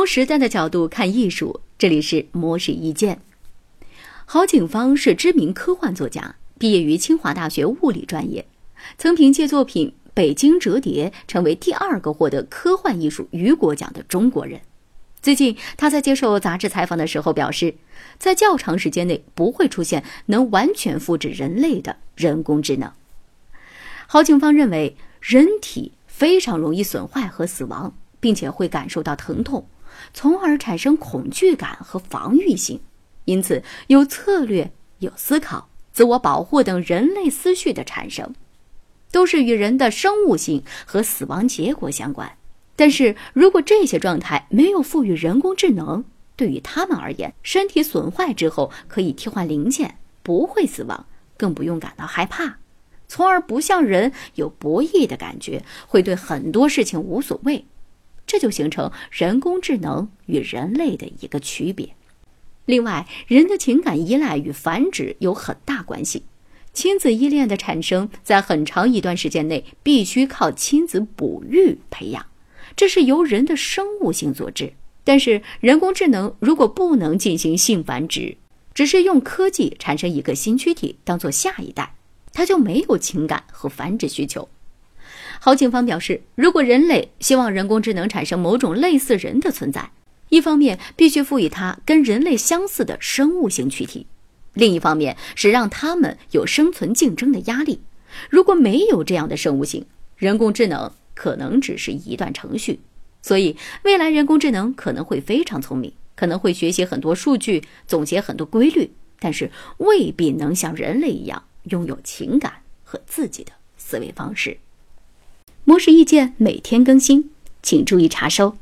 从时代的角度看艺术，这里是模式意见。郝景芳是知名科幻作家，毕业于清华大学物理专业，曾凭借作品《北京折叠》成为第二个获得科幻艺术雨果奖的中国人。最近，他在接受杂志采访的时候表示，在较长时间内不会出现能完全复制人类的人工智能。郝景芳认为，人体非常容易损坏和死亡，并且会感受到疼痛。从而产生恐惧感和防御性，因此有策略、有思考、自我保护等人类思绪的产生，都是与人的生物性和死亡结果相关。但是如果这些状态没有赋予人工智能，对于他们而言，身体损坏之后可以替换零件，不会死亡，更不用感到害怕，从而不像人有博弈的感觉，会对很多事情无所谓。这就形成人工智能与人类的一个区别。另外，人的情感依赖与繁殖有很大关系。亲子依恋的产生，在很长一段时间内必须靠亲子哺育培养，这是由人的生物性所致。但是，人工智能如果不能进行性繁殖，只是用科技产生一个新躯体当做下一代，它就没有情感和繁殖需求。郝警方表示，如果人类希望人工智能产生某种类似人的存在，一方面必须赋予它跟人类相似的生物性躯体，另一方面是让他们有生存竞争的压力。如果没有这样的生物性，人工智能可能只是一段程序。所以，未来人工智能可能会非常聪明，可能会学习很多数据，总结很多规律，但是未必能像人类一样拥有情感和自己的思维方式。是意见每天更新，请注意查收。